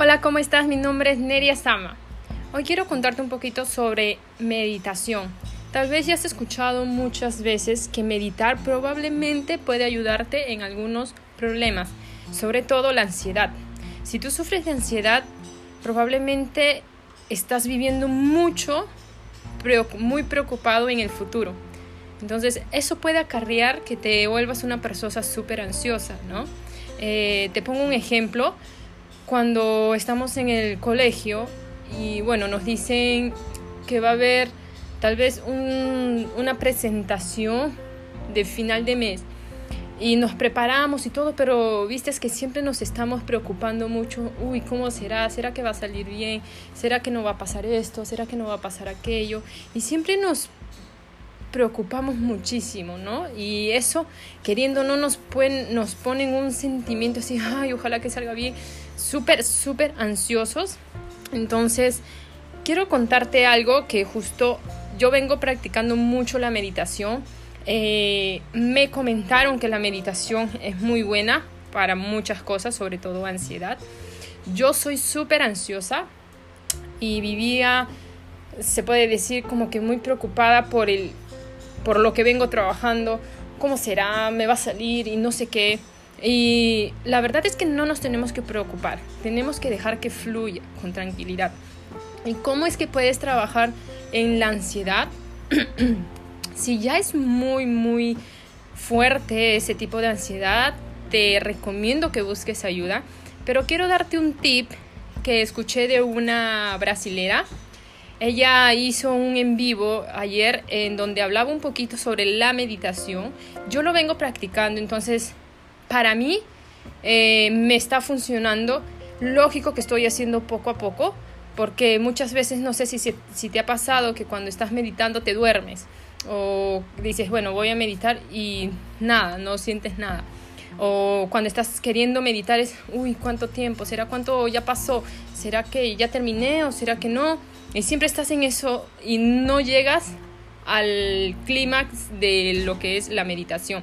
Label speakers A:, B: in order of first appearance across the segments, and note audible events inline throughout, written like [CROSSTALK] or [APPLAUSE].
A: Hola, ¿cómo estás? Mi nombre es Neria Sama. Hoy quiero contarte un poquito sobre meditación. Tal vez ya has escuchado muchas veces que meditar probablemente puede ayudarte en algunos problemas, sobre todo la ansiedad. Si tú sufres de ansiedad, probablemente estás viviendo mucho, muy preocupado en el futuro. Entonces, eso puede acarrear que te vuelvas una persona súper ansiosa, ¿no? Eh, te pongo un ejemplo cuando estamos en el colegio y bueno, nos dicen que va a haber tal vez una presentación de final de mes y nos preparamos y todo, pero viste que siempre nos estamos preocupando mucho, uy, ¿cómo será? ¿Será que va a salir bien? ¿Será que no va a pasar esto? ¿Será que no va a pasar aquello? Y siempre nos preocupamos muchísimo, ¿no? Y eso, queriendo, no nos, pueden, nos ponen un sentimiento así, ay, ojalá que salga bien, súper, súper ansiosos. Entonces, quiero contarte algo que justo yo vengo practicando mucho la meditación. Eh, me comentaron que la meditación es muy buena para muchas cosas, sobre todo ansiedad. Yo soy súper ansiosa y vivía, se puede decir, como que muy preocupada por el por lo que vengo trabajando, cómo será, me va a salir y no sé qué. Y la verdad es que no nos tenemos que preocupar, tenemos que dejar que fluya con tranquilidad. ¿Y cómo es que puedes trabajar en la ansiedad? [CLEARS THROAT] si ya es muy, muy fuerte ese tipo de ansiedad, te recomiendo que busques ayuda. Pero quiero darte un tip que escuché de una brasilera ella hizo un en vivo ayer en donde hablaba un poquito sobre la meditación. Yo lo vengo practicando, entonces para mí eh, me está funcionando. Lógico que estoy haciendo poco a poco, porque muchas veces no sé si, si, te ha pasado que cuando estás meditando te duermes o dices, bueno, voy a meditar y nada, no sientes nada. O cuando estás queriendo meditar es, uy, ¿cuánto tiempo? ¿Será cuánto ya pasó? ¿Será que ya terminé o será que no? Y siempre estás en eso y no llegas al clímax de lo que es la meditación.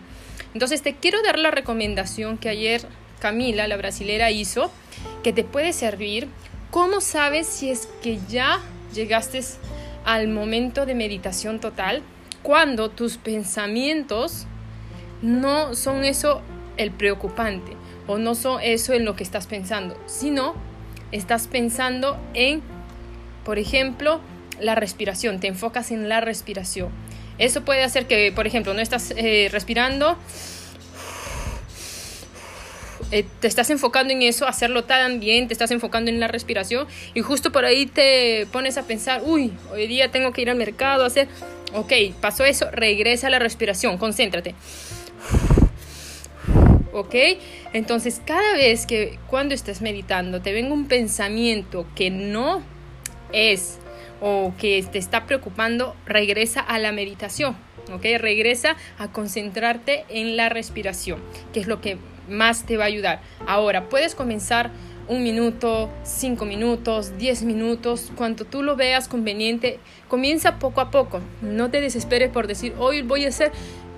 A: Entonces te quiero dar la recomendación que ayer Camila, la brasilera, hizo, que te puede servir. ¿Cómo sabes si es que ya llegaste al momento de meditación total? Cuando tus pensamientos no son eso el preocupante o no son eso en lo que estás pensando, sino estás pensando en por ejemplo, la respiración, te enfocas en la respiración. Eso puede hacer que, por ejemplo, no estás eh, respirando, eh, te estás enfocando en eso, hacerlo tan bien, te estás enfocando en la respiración y justo por ahí te pones a pensar, uy, hoy día tengo que ir al mercado a hacer, ok, pasó eso, regresa a la respiración, concéntrate. ¿Ok? Entonces, cada vez que cuando estés meditando te venga un pensamiento que no es o que te está preocupando, regresa a la meditación, ¿ok? Regresa a concentrarte en la respiración, que es lo que más te va a ayudar. Ahora, puedes comenzar un minuto, cinco minutos, diez minutos, cuanto tú lo veas conveniente, comienza poco a poco. No te desesperes por decir, hoy voy a hacer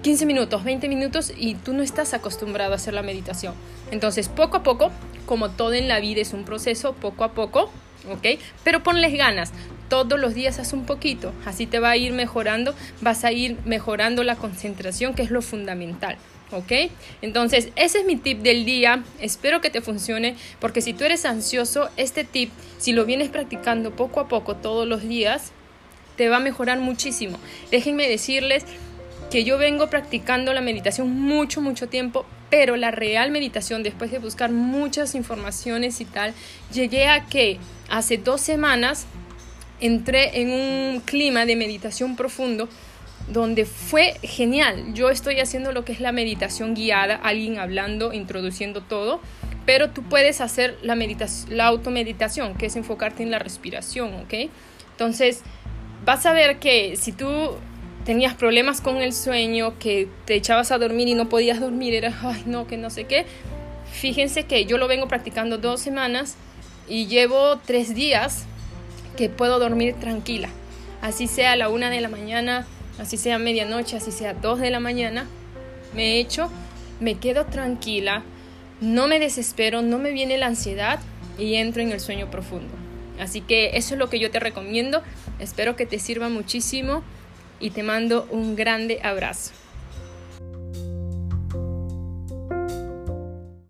A: 15 minutos, 20 minutos y tú no estás acostumbrado a hacer la meditación. Entonces, poco a poco, como todo en la vida es un proceso, poco a poco, ¿ok? Pero ponles ganas. Todos los días haz un poquito, así te va a ir mejorando, vas a ir mejorando la concentración, que es lo fundamental. ¿ok? Entonces, ese es mi tip del día. Espero que te funcione, porque si tú eres ansioso, este tip, si lo vienes practicando poco a poco todos los días, te va a mejorar muchísimo. Déjenme decirles que yo vengo practicando la meditación mucho, mucho tiempo, pero la real meditación, después de buscar muchas informaciones y tal, llegué a que hace dos semanas entré en un clima de meditación profundo donde fue genial. Yo estoy haciendo lo que es la meditación guiada, alguien hablando, introduciendo todo, pero tú puedes hacer la, la automeditación, que es enfocarte en la respiración, ¿ok? Entonces, vas a ver que si tú tenías problemas con el sueño, que te echabas a dormir y no podías dormir, era, ay, no, que no sé qué. Fíjense que yo lo vengo practicando dos semanas y llevo tres días que puedo dormir tranquila. Así sea a la una de la mañana, así sea medianoche, así sea dos de la mañana, me echo, me quedo tranquila, no me desespero, no me viene la ansiedad y entro en el sueño profundo. Así que eso es lo que yo te recomiendo. Espero que te sirva muchísimo y te mando un grande abrazo.